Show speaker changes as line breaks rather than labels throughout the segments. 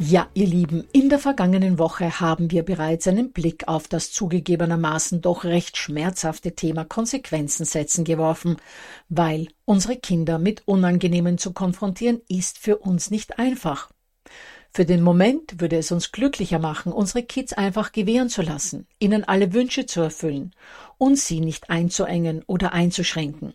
Ja, ihr Lieben, in der vergangenen Woche haben wir bereits einen Blick auf das zugegebenermaßen doch recht schmerzhafte Thema Konsequenzen setzen geworfen, weil unsere Kinder mit Unangenehmen zu konfrontieren ist für uns nicht einfach. Für den Moment würde es uns glücklicher machen, unsere Kids einfach gewähren zu lassen, ihnen alle Wünsche zu erfüllen und sie nicht einzuengen oder einzuschränken.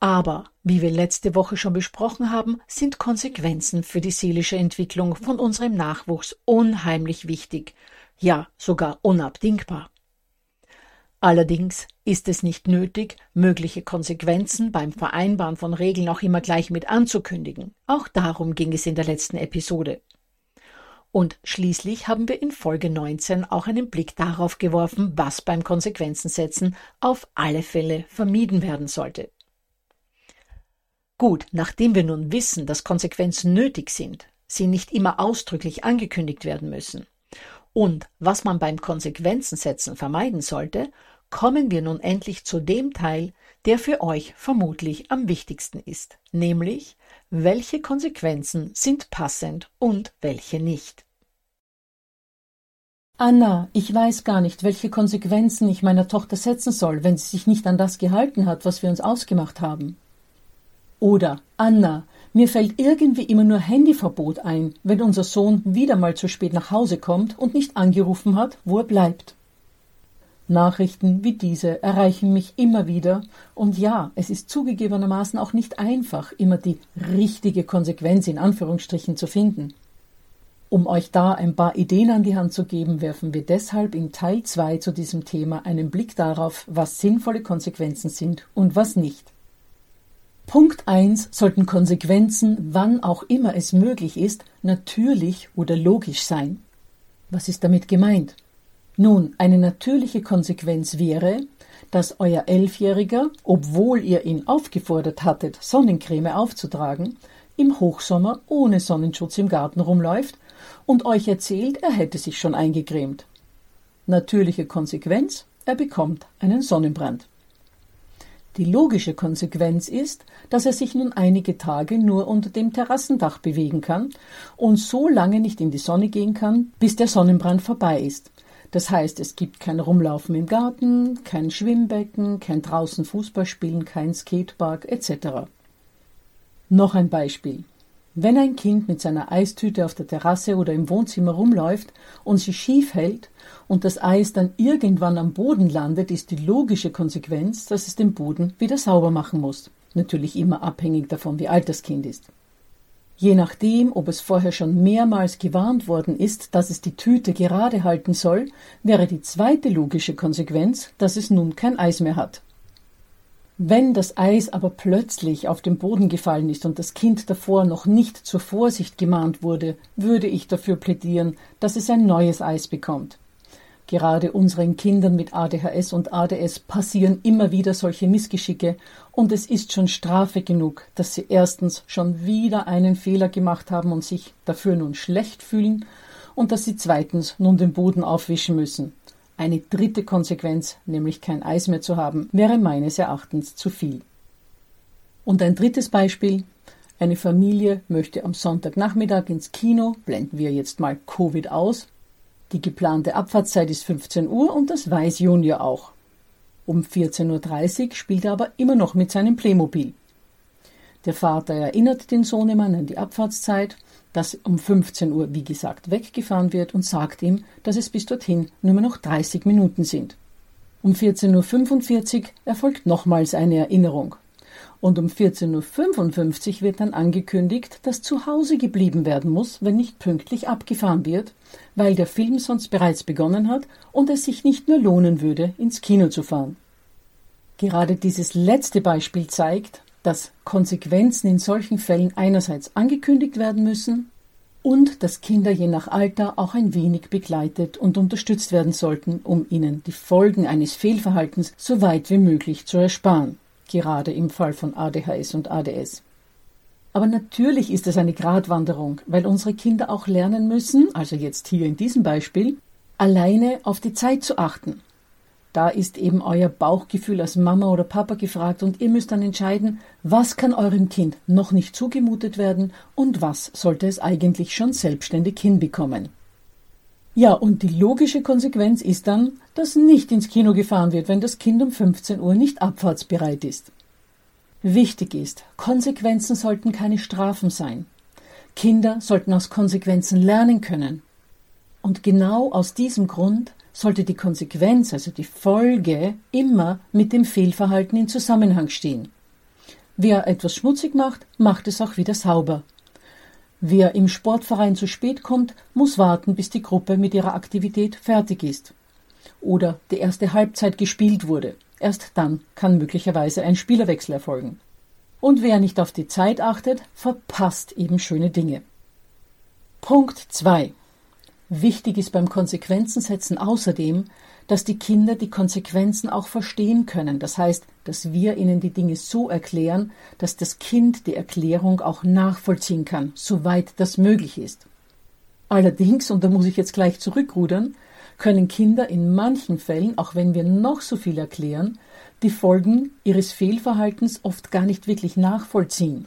Aber, wie wir letzte Woche schon besprochen haben, sind Konsequenzen für die seelische Entwicklung von unserem Nachwuchs unheimlich wichtig, ja sogar unabdingbar. Allerdings ist es nicht nötig, mögliche Konsequenzen beim Vereinbaren von Regeln auch immer gleich mit anzukündigen. Auch darum ging es in der letzten Episode. Und schließlich haben wir in Folge 19 auch einen Blick darauf geworfen, was beim Konsequenzensetzen auf alle Fälle vermieden werden sollte. Gut, nachdem wir nun wissen, dass Konsequenzen nötig sind, sie nicht immer ausdrücklich angekündigt werden müssen und was man beim Konsequenzensetzen vermeiden sollte, kommen wir nun endlich zu dem Teil, der für euch vermutlich am wichtigsten ist, nämlich welche Konsequenzen sind passend und welche nicht.
Anna, ich weiß gar nicht, welche Konsequenzen ich meiner Tochter setzen soll, wenn sie sich nicht an das gehalten hat, was wir uns ausgemacht haben. Oder Anna, mir fällt irgendwie immer nur Handyverbot ein, wenn unser Sohn wieder mal zu spät nach Hause kommt und nicht angerufen hat, wo er bleibt. Nachrichten wie diese erreichen mich immer wieder, und ja, es ist zugegebenermaßen auch nicht einfach, immer die richtige Konsequenz in Anführungsstrichen zu finden. Um euch da ein paar Ideen an die Hand zu geben, werfen wir deshalb in Teil 2 zu diesem Thema einen Blick darauf, was sinnvolle Konsequenzen sind und was nicht. Punkt 1 sollten Konsequenzen, wann auch immer es möglich ist, natürlich oder logisch sein. Was ist damit gemeint? Nun, eine natürliche Konsequenz wäre, dass euer Elfjähriger, obwohl ihr ihn aufgefordert hattet, Sonnencreme aufzutragen, im Hochsommer ohne Sonnenschutz im Garten rumläuft und euch erzählt, er hätte sich schon eingecremt. Natürliche Konsequenz, er bekommt einen Sonnenbrand. Die logische Konsequenz ist, dass er sich nun einige Tage nur unter dem Terrassendach bewegen kann und so lange nicht in die Sonne gehen kann, bis der Sonnenbrand vorbei ist. Das heißt, es gibt kein Rumlaufen im Garten, kein Schwimmbecken, kein draußen Fußballspielen, kein Skatepark etc. Noch ein Beispiel. Wenn ein Kind mit seiner Eistüte auf der Terrasse oder im Wohnzimmer rumläuft und sie schief hält und das Eis dann irgendwann am Boden landet, ist die logische Konsequenz, dass es den Boden wieder sauber machen muss. Natürlich immer abhängig davon, wie alt das Kind ist. Je nachdem, ob es vorher schon mehrmals gewarnt worden ist, dass es die Tüte gerade halten soll, wäre die zweite logische Konsequenz, dass es nun kein Eis mehr hat. Wenn das Eis aber plötzlich auf den Boden gefallen ist und das Kind davor noch nicht zur Vorsicht gemahnt wurde, würde ich dafür plädieren, dass es ein neues Eis bekommt. Gerade unseren Kindern mit ADHS und ADS passieren immer wieder solche Missgeschicke und es ist schon Strafe genug, dass sie erstens schon wieder einen Fehler gemacht haben und sich dafür nun schlecht fühlen und dass sie zweitens nun den Boden aufwischen müssen. Eine dritte Konsequenz, nämlich kein Eis mehr zu haben, wäre meines Erachtens zu viel. Und ein drittes Beispiel. Eine Familie möchte am Sonntagnachmittag ins Kino, blenden wir jetzt mal Covid aus, die geplante Abfahrtszeit ist 15 Uhr und das weiß Junior auch. Um 14.30 Uhr spielt er aber immer noch mit seinem Playmobil. Der Vater erinnert den Sohnemann an die Abfahrtszeit, dass um 15 Uhr, wie gesagt, weggefahren wird und sagt ihm, dass es bis dorthin nur noch 30 Minuten sind. Um 14.45 Uhr erfolgt nochmals eine Erinnerung. Und um 14.55 Uhr wird dann angekündigt, dass zu Hause geblieben werden muss, wenn nicht pünktlich abgefahren wird, weil der Film sonst bereits begonnen hat und es sich nicht mehr lohnen würde, ins Kino zu fahren. Gerade dieses letzte Beispiel zeigt, dass Konsequenzen in solchen Fällen einerseits angekündigt werden müssen und dass Kinder je nach Alter auch ein wenig begleitet und unterstützt werden sollten, um ihnen die Folgen eines Fehlverhaltens so weit wie möglich zu ersparen, gerade im Fall von ADHS und ADS. Aber natürlich ist es eine Gratwanderung, weil unsere Kinder auch lernen müssen, also jetzt hier in diesem Beispiel, alleine auf die Zeit zu achten. Da ist eben euer Bauchgefühl als Mama oder Papa gefragt und ihr müsst dann entscheiden, was kann eurem Kind noch nicht zugemutet werden und was sollte es eigentlich schon selbstständig hinbekommen. Ja, und die logische Konsequenz ist dann, dass nicht ins Kino gefahren wird, wenn das Kind um 15 Uhr nicht abfahrtsbereit ist. Wichtig ist, Konsequenzen sollten keine Strafen sein. Kinder sollten aus Konsequenzen lernen können. Und genau aus diesem Grund sollte die Konsequenz, also die Folge, immer mit dem Fehlverhalten in Zusammenhang stehen. Wer etwas schmutzig macht, macht es auch wieder sauber. Wer im Sportverein zu spät kommt, muss warten, bis die Gruppe mit ihrer Aktivität fertig ist. Oder die erste Halbzeit gespielt wurde. Erst dann kann möglicherweise ein Spielerwechsel erfolgen. Und wer nicht auf die Zeit achtet, verpasst eben schöne Dinge. Punkt 2. Wichtig ist beim Konsequenzensetzen außerdem, dass die Kinder die Konsequenzen auch verstehen können. Das heißt, dass wir ihnen die Dinge so erklären, dass das Kind die Erklärung auch nachvollziehen kann, soweit das möglich ist. Allerdings, und da muss ich jetzt gleich zurückrudern, können Kinder in manchen Fällen, auch wenn wir noch so viel erklären, die Folgen ihres Fehlverhaltens oft gar nicht wirklich nachvollziehen.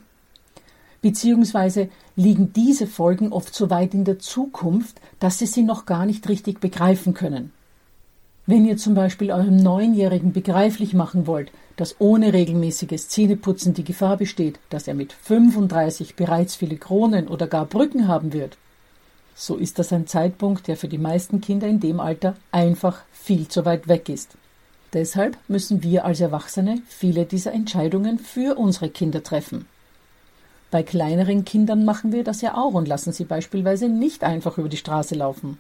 Beziehungsweise liegen diese Folgen oft so weit in der Zukunft, dass sie sie noch gar nicht richtig begreifen können. Wenn ihr zum Beispiel eurem Neunjährigen begreiflich machen wollt, dass ohne regelmäßiges Zähneputzen die Gefahr besteht, dass er mit 35 bereits viele Kronen oder gar Brücken haben wird, so ist das ein Zeitpunkt, der für die meisten Kinder in dem Alter einfach viel zu weit weg ist. Deshalb müssen wir als Erwachsene viele dieser Entscheidungen für unsere Kinder treffen. Bei kleineren Kindern machen wir das ja auch und lassen sie beispielsweise nicht einfach über die Straße laufen.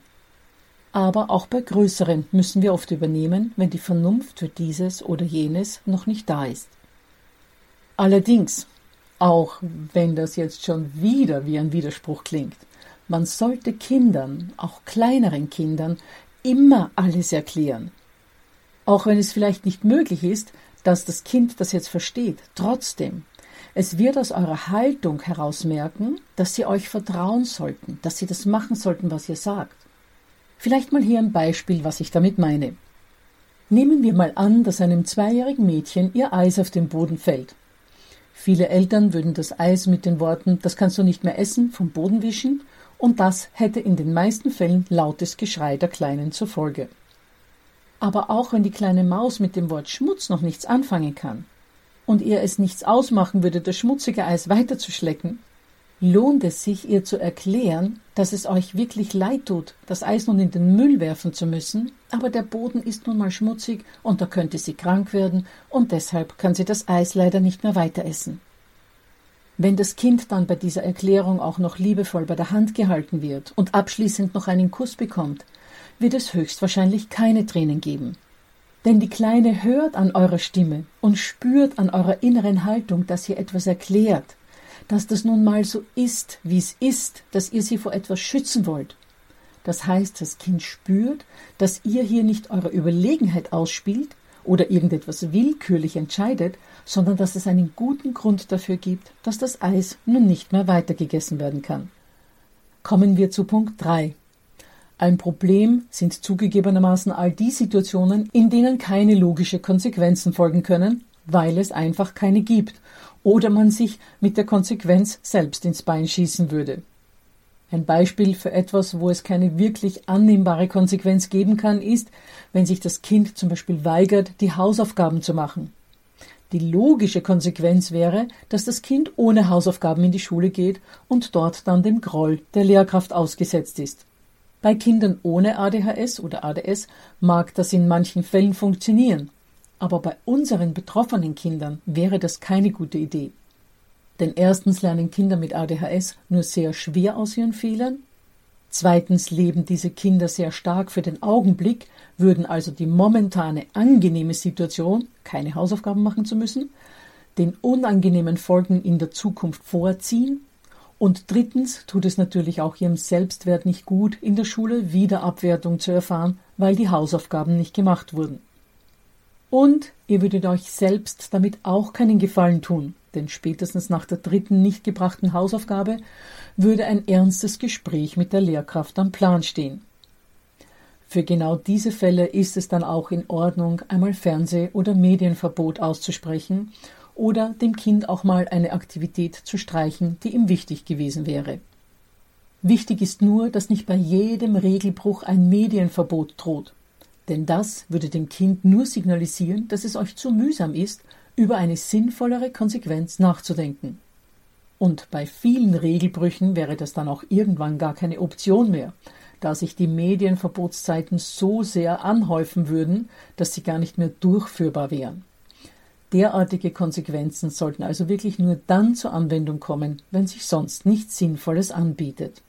Aber auch bei größeren müssen wir oft übernehmen, wenn die Vernunft für dieses oder jenes noch nicht da ist. Allerdings, auch wenn das jetzt schon wieder wie ein Widerspruch klingt, man sollte Kindern, auch kleineren Kindern, immer alles erklären. Auch wenn es vielleicht nicht möglich ist, dass das Kind das jetzt versteht, trotzdem. Es wird aus eurer Haltung heraus merken, dass sie euch vertrauen sollten, dass sie das machen sollten, was ihr sagt. Vielleicht mal hier ein Beispiel, was ich damit meine. Nehmen wir mal an, dass einem zweijährigen Mädchen ihr Eis auf den Boden fällt. Viele Eltern würden das Eis mit den Worten Das kannst du nicht mehr essen vom Boden wischen und das hätte in den meisten Fällen lautes Geschrei der Kleinen zur Folge. Aber auch wenn die kleine Maus mit dem Wort Schmutz noch nichts anfangen kann und ihr es nichts ausmachen würde, das schmutzige Eis weiterzuschlecken, lohnt es sich, ihr zu erklären, dass es euch wirklich leid tut, das Eis nun in den Müll werfen zu müssen, aber der Boden ist nun mal schmutzig und da könnte sie krank werden und deshalb kann sie das Eis leider nicht mehr weiter essen. Wenn das Kind dann bei dieser Erklärung auch noch liebevoll bei der Hand gehalten wird und abschließend noch einen Kuss bekommt, wird es höchstwahrscheinlich keine Tränen geben. Denn die Kleine hört an eurer Stimme und spürt an eurer inneren Haltung, dass ihr etwas erklärt, dass das nun mal so ist, wie es ist, dass ihr sie vor etwas schützen wollt. Das heißt, das Kind spürt, dass ihr hier nicht eure Überlegenheit ausspielt oder irgendetwas willkürlich entscheidet, sondern dass es einen guten Grund dafür gibt, dass das Eis nun nicht mehr weitergegessen werden kann. Kommen wir zu Punkt 3. Ein Problem sind zugegebenermaßen all die Situationen, in denen keine logische Konsequenzen folgen können, weil es einfach keine gibt oder man sich mit der Konsequenz selbst ins Bein schießen würde. Ein Beispiel für etwas, wo es keine wirklich annehmbare Konsequenz geben kann, ist, wenn sich das Kind zum Beispiel weigert, die Hausaufgaben zu machen. Die logische Konsequenz wäre, dass das Kind ohne Hausaufgaben in die Schule geht und dort dann dem Groll der Lehrkraft ausgesetzt ist. Bei Kindern ohne ADHS oder ADS mag das in manchen Fällen funktionieren, aber bei unseren betroffenen Kindern wäre das keine gute Idee. Denn erstens lernen Kinder mit ADHS nur sehr schwer aus ihren Fehlern, zweitens leben diese Kinder sehr stark für den Augenblick, würden also die momentane angenehme Situation, keine Hausaufgaben machen zu müssen, den unangenehmen Folgen in der Zukunft vorziehen und drittens tut es natürlich auch ihrem Selbstwert nicht gut, in der Schule Wiederabwertung zu erfahren, weil die Hausaufgaben nicht gemacht wurden. Und ihr würdet euch selbst damit auch keinen Gefallen tun, denn spätestens nach der dritten nicht gebrachten Hausaufgabe würde ein ernstes Gespräch mit der Lehrkraft am Plan stehen. Für genau diese Fälle ist es dann auch in Ordnung, einmal Fernseh- oder Medienverbot auszusprechen oder dem Kind auch mal eine Aktivität zu streichen, die ihm wichtig gewesen wäre. Wichtig ist nur, dass nicht bei jedem Regelbruch ein Medienverbot droht denn das würde dem Kind nur signalisieren, dass es euch zu mühsam ist, über eine sinnvollere Konsequenz nachzudenken. Und bei vielen Regelbrüchen wäre das dann auch irgendwann gar keine Option mehr, da sich die Medienverbotszeiten so sehr anhäufen würden, dass sie gar nicht mehr durchführbar wären. Derartige Konsequenzen sollten also wirklich nur dann zur Anwendung kommen, wenn sich sonst nichts Sinnvolles anbietet.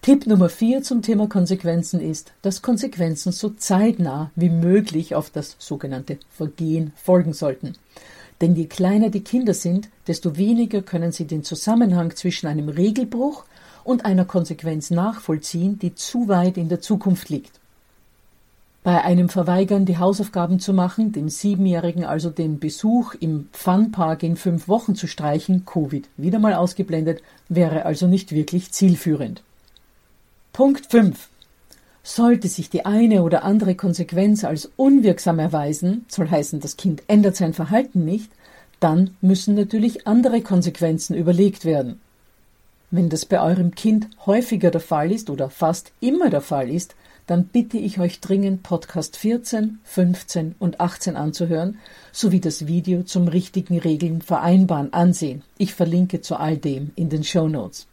Tipp Nummer vier zum Thema Konsequenzen ist, dass Konsequenzen so zeitnah wie möglich auf das sogenannte Vergehen folgen sollten. Denn je kleiner die Kinder sind, desto weniger können sie den Zusammenhang zwischen einem Regelbruch und einer Konsequenz nachvollziehen, die zu weit in der Zukunft liegt. Bei einem Verweigern, die Hausaufgaben zu machen, dem Siebenjährigen also den Besuch im Funpark in fünf Wochen zu streichen, Covid wieder mal ausgeblendet, wäre also nicht wirklich zielführend. Punkt 5. Sollte sich die eine oder andere Konsequenz als unwirksam erweisen, soll heißen, das Kind ändert sein Verhalten nicht, dann müssen natürlich andere Konsequenzen überlegt werden. Wenn das bei eurem Kind häufiger der Fall ist oder fast immer der Fall ist, dann bitte ich euch dringend Podcast 14, 15 und 18 anzuhören, sowie das Video zum richtigen Regeln vereinbaren ansehen. Ich verlinke zu all dem in den Show Notes.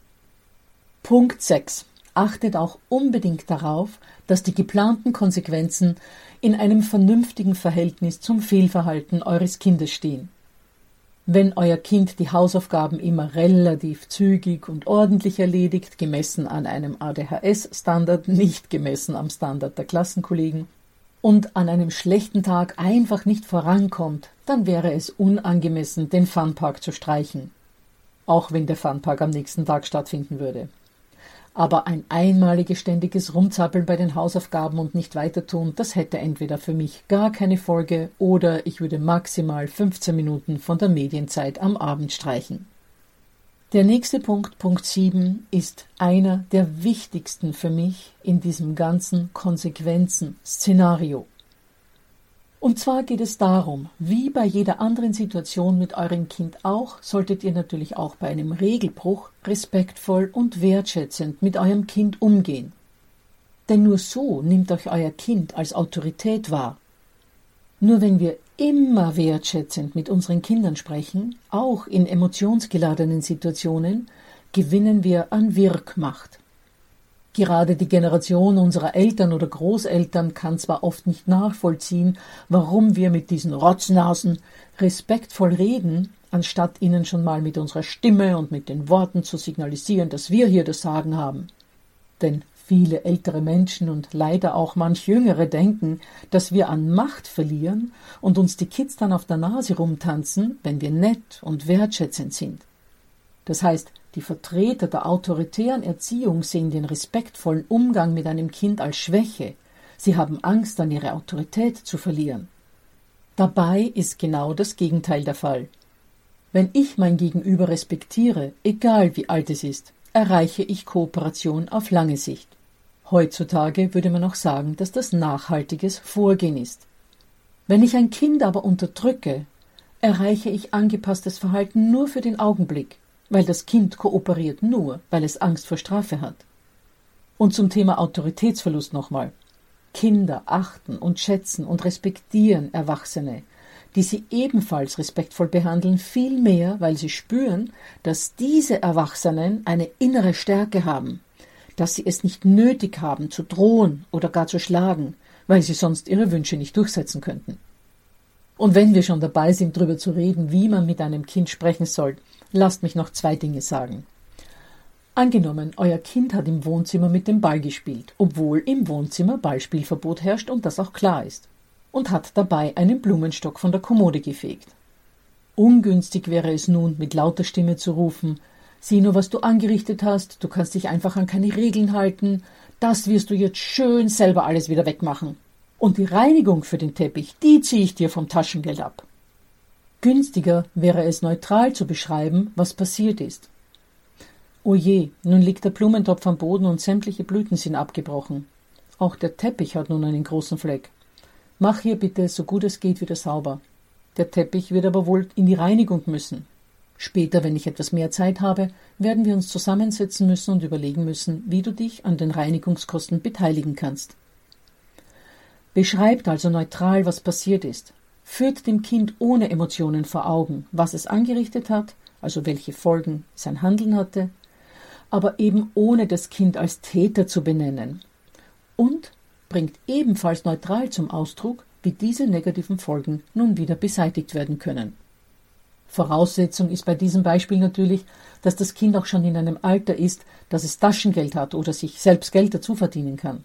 Punkt 6 achtet auch unbedingt darauf, dass die geplanten Konsequenzen in einem vernünftigen Verhältnis zum Fehlverhalten eures Kindes stehen. Wenn euer Kind die Hausaufgaben immer relativ zügig und ordentlich erledigt, gemessen an einem ADHS-Standard, nicht gemessen am Standard der Klassenkollegen, und an einem schlechten Tag einfach nicht vorankommt, dann wäre es unangemessen, den Funpark zu streichen. Auch wenn der Funpark am nächsten Tag stattfinden würde. Aber ein einmaliges ständiges Rumzappeln bei den Hausaufgaben und nicht weiter tun, das hätte entweder für mich gar keine Folge oder ich würde maximal 15 Minuten von der Medienzeit am Abend streichen. Der nächste Punkt, Punkt 7, ist einer der wichtigsten für mich in diesem ganzen Konsequenzen-Szenario. Und zwar geht es darum, wie bei jeder anderen Situation mit eurem Kind auch, solltet ihr natürlich auch bei einem Regelbruch respektvoll und wertschätzend mit eurem Kind umgehen. Denn nur so nimmt euch euer Kind als Autorität wahr. Nur wenn wir immer wertschätzend mit unseren Kindern sprechen, auch in emotionsgeladenen Situationen, gewinnen wir an Wirkmacht. Gerade die Generation unserer Eltern oder Großeltern kann zwar oft nicht nachvollziehen, warum wir mit diesen Rotznasen respektvoll reden, anstatt ihnen schon mal mit unserer Stimme und mit den Worten zu signalisieren, dass wir hier das Sagen haben. Denn viele ältere Menschen und leider auch manch jüngere denken, dass wir an Macht verlieren und uns die Kids dann auf der Nase rumtanzen, wenn wir nett und wertschätzend sind. Das heißt, die Vertreter der autoritären Erziehung sehen den respektvollen Umgang mit einem Kind als Schwäche. Sie haben Angst, an ihre Autorität zu verlieren. Dabei ist genau das Gegenteil der Fall. Wenn ich mein Gegenüber respektiere, egal wie alt es ist, erreiche ich Kooperation auf lange Sicht. Heutzutage würde man auch sagen, dass das nachhaltiges Vorgehen ist. Wenn ich ein Kind aber unterdrücke, erreiche ich angepasstes Verhalten nur für den Augenblick, weil das Kind kooperiert nur, weil es Angst vor Strafe hat. Und zum Thema Autoritätsverlust nochmal. Kinder achten und schätzen und respektieren Erwachsene, die sie ebenfalls respektvoll behandeln, viel mehr, weil sie spüren, dass diese Erwachsenen eine innere Stärke haben, dass sie es nicht nötig haben, zu drohen oder gar zu schlagen, weil sie sonst ihre Wünsche nicht durchsetzen könnten. Und wenn wir schon dabei sind, darüber zu reden, wie man mit einem Kind sprechen soll, lasst mich noch zwei Dinge sagen. Angenommen, euer Kind hat im Wohnzimmer mit dem Ball gespielt, obwohl im Wohnzimmer Ballspielverbot herrscht und das auch klar ist, und hat dabei einen Blumenstock von der Kommode gefegt. Ungünstig wäre es nun, mit lauter Stimme zu rufen Sieh nur, was du angerichtet hast, du kannst dich einfach an keine Regeln halten, das wirst du jetzt schön selber alles wieder wegmachen. Und die Reinigung für den Teppich, die ziehe ich dir vom Taschengeld ab. Günstiger wäre es neutral zu beschreiben, was passiert ist. O je, nun liegt der Blumentopf am Boden und sämtliche Blüten sind abgebrochen. Auch der Teppich hat nun einen großen Fleck. Mach hier bitte so gut es geht wieder sauber. Der Teppich wird aber wohl in die Reinigung müssen. Später, wenn ich etwas mehr Zeit habe, werden wir uns zusammensetzen müssen und überlegen müssen, wie du dich an den Reinigungskosten beteiligen kannst. Beschreibt also neutral, was passiert ist. Führt dem Kind ohne Emotionen vor Augen, was es angerichtet hat, also welche Folgen sein Handeln hatte, aber eben ohne das Kind als Täter zu benennen. Und bringt ebenfalls neutral zum Ausdruck, wie diese negativen Folgen nun wieder beseitigt werden können. Voraussetzung ist bei diesem Beispiel natürlich, dass das Kind auch schon in einem Alter ist, dass es Taschengeld hat oder sich selbst Geld dazu verdienen kann.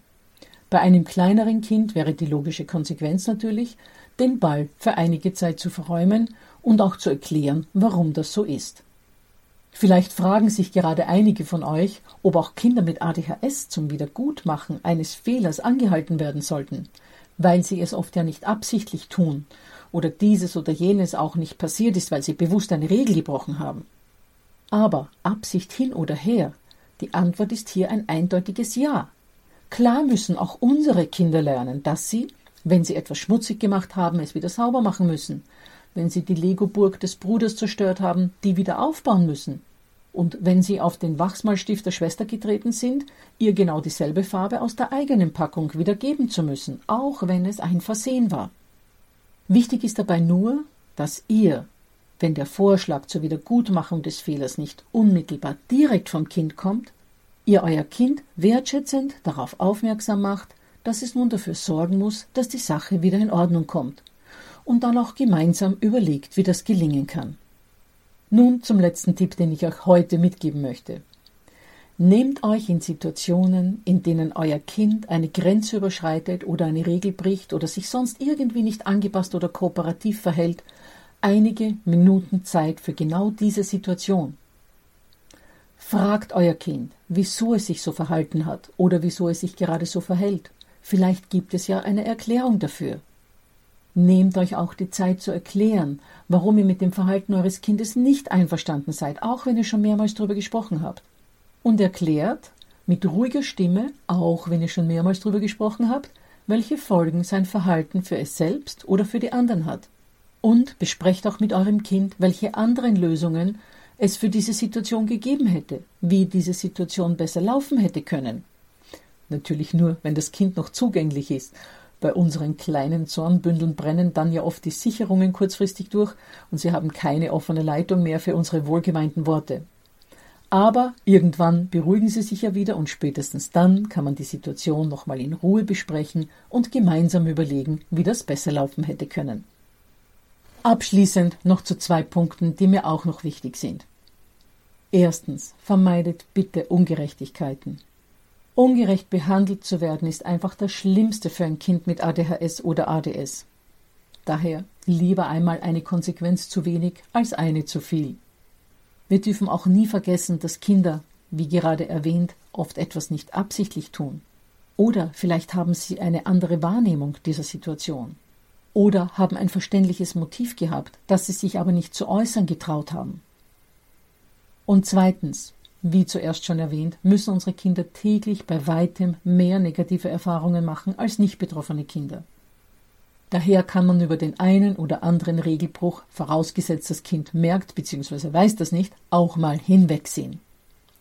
Bei einem kleineren Kind wäre die logische Konsequenz natürlich, den Ball für einige Zeit zu verräumen und auch zu erklären, warum das so ist. Vielleicht fragen sich gerade einige von euch, ob auch Kinder mit ADHS zum Wiedergutmachen eines Fehlers angehalten werden sollten, weil sie es oft ja nicht absichtlich tun oder dieses oder jenes auch nicht passiert ist, weil sie bewusst eine Regel gebrochen haben. Aber Absicht hin oder her, die Antwort ist hier ein eindeutiges Ja. Klar müssen auch unsere Kinder lernen, dass sie, wenn sie etwas schmutzig gemacht haben, es wieder sauber machen müssen, wenn sie die Lego-Burg des Bruders zerstört haben, die wieder aufbauen müssen. Und wenn sie auf den Wachsmalstift der Schwester getreten sind, ihr genau dieselbe Farbe aus der eigenen Packung wieder geben zu müssen, auch wenn es ein Versehen war. Wichtig ist dabei nur, dass ihr, wenn der Vorschlag zur Wiedergutmachung des Fehlers nicht unmittelbar direkt vom Kind kommt, ihr euer Kind wertschätzend darauf aufmerksam macht, dass es nun dafür sorgen muss, dass die Sache wieder in Ordnung kommt und dann auch gemeinsam überlegt, wie das gelingen kann. Nun zum letzten Tipp, den ich euch heute mitgeben möchte. Nehmt euch in Situationen, in denen euer Kind eine Grenze überschreitet oder eine Regel bricht oder sich sonst irgendwie nicht angepasst oder kooperativ verhält, einige Minuten Zeit für genau diese Situation. Fragt euer Kind, wieso es sich so verhalten hat oder wieso es sich gerade so verhält. Vielleicht gibt es ja eine Erklärung dafür. Nehmt euch auch die Zeit zu erklären, warum ihr mit dem Verhalten eures Kindes nicht einverstanden seid, auch wenn ihr schon mehrmals darüber gesprochen habt. Und erklärt mit ruhiger Stimme, auch wenn ihr schon mehrmals darüber gesprochen habt, welche Folgen sein Verhalten für es selbst oder für die anderen hat. Und besprecht auch mit eurem Kind, welche anderen Lösungen es für diese Situation gegeben hätte, wie diese Situation besser laufen hätte können. Natürlich nur, wenn das Kind noch zugänglich ist bei unseren kleinen Zornbündeln brennen dann ja oft die Sicherungen kurzfristig durch und sie haben keine offene Leitung mehr für unsere wohlgemeinten Worte. Aber irgendwann beruhigen sie sich ja wieder und spätestens dann kann man die Situation nochmal in Ruhe besprechen und gemeinsam überlegen, wie das besser laufen hätte können. Abschließend noch zu zwei Punkten, die mir auch noch wichtig sind. Erstens, vermeidet bitte Ungerechtigkeiten. Ungerecht behandelt zu werden ist einfach das Schlimmste für ein Kind mit ADHS oder ADS. Daher lieber einmal eine Konsequenz zu wenig als eine zu viel. Wir dürfen auch nie vergessen, dass Kinder, wie gerade erwähnt, oft etwas nicht absichtlich tun. Oder vielleicht haben sie eine andere Wahrnehmung dieser Situation. Oder haben ein verständliches Motiv gehabt, das sie sich aber nicht zu äußern getraut haben. Und zweitens, wie zuerst schon erwähnt, müssen unsere Kinder täglich bei weitem mehr negative Erfahrungen machen als nicht betroffene Kinder. Daher kann man über den einen oder anderen Regelbruch, vorausgesetzt das Kind merkt bzw. weiß das nicht, auch mal hinwegsehen.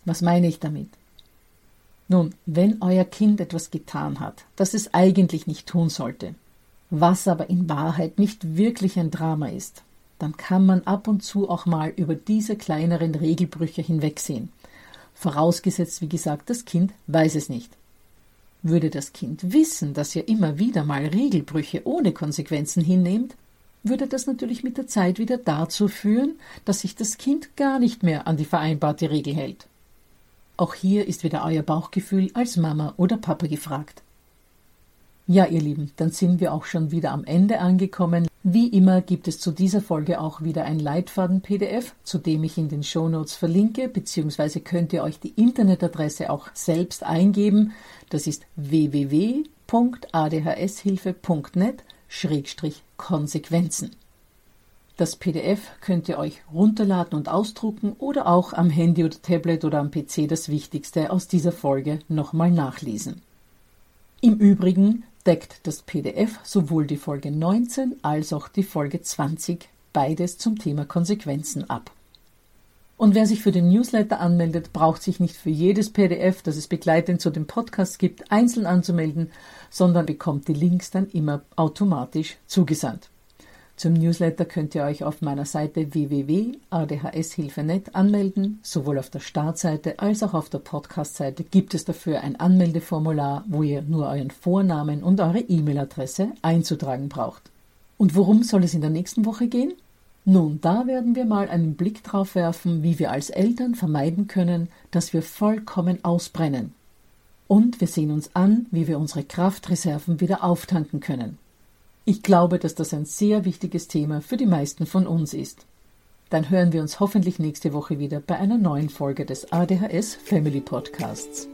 Was meine ich damit? Nun, wenn euer Kind etwas getan hat, das es eigentlich nicht tun sollte, was aber in Wahrheit nicht wirklich ein Drama ist, dann kann man ab und zu auch mal über diese kleineren Regelbrüche hinwegsehen. Vorausgesetzt, wie gesagt, das Kind weiß es nicht. Würde das Kind wissen, dass ihr immer wieder mal Regelbrüche ohne Konsequenzen hinnehmt, würde das natürlich mit der Zeit wieder dazu führen, dass sich das Kind gar nicht mehr an die vereinbarte Regel hält. Auch hier ist wieder euer Bauchgefühl als Mama oder Papa gefragt. Ja, ihr Lieben, dann sind wir auch schon wieder am Ende angekommen. Wie immer gibt es zu dieser Folge auch wieder ein Leitfaden-PDF, zu dem ich in den Shownotes verlinke, beziehungsweise könnt ihr euch die Internetadresse auch selbst eingeben. Das ist www.adhshilfe.net-konsequenzen. Das PDF könnt ihr euch runterladen und ausdrucken oder auch am Handy oder Tablet oder am PC das Wichtigste aus dieser Folge nochmal nachlesen. Im Übrigen deckt das PDF sowohl die Folge 19 als auch die Folge 20, beides zum Thema Konsequenzen ab. Und wer sich für den Newsletter anmeldet, braucht sich nicht für jedes PDF, das es begleitend zu dem Podcast gibt, einzeln anzumelden, sondern bekommt die Links dann immer automatisch zugesandt. Zum Newsletter könnt ihr euch auf meiner Seite www.adhshilfe.net anmelden. Sowohl auf der Startseite als auch auf der Podcast-Seite gibt es dafür ein Anmeldeformular, wo ihr nur euren Vornamen und eure E-Mail-Adresse einzutragen braucht. Und worum soll es in der nächsten Woche gehen? Nun, da werden wir mal einen Blick drauf werfen, wie wir als Eltern vermeiden können, dass wir vollkommen ausbrennen. Und wir sehen uns an, wie wir unsere Kraftreserven wieder auftanken können. Ich glaube, dass das ein sehr wichtiges Thema für die meisten von uns ist. Dann hören wir uns hoffentlich nächste Woche wieder bei einer neuen Folge des ADHS Family Podcasts.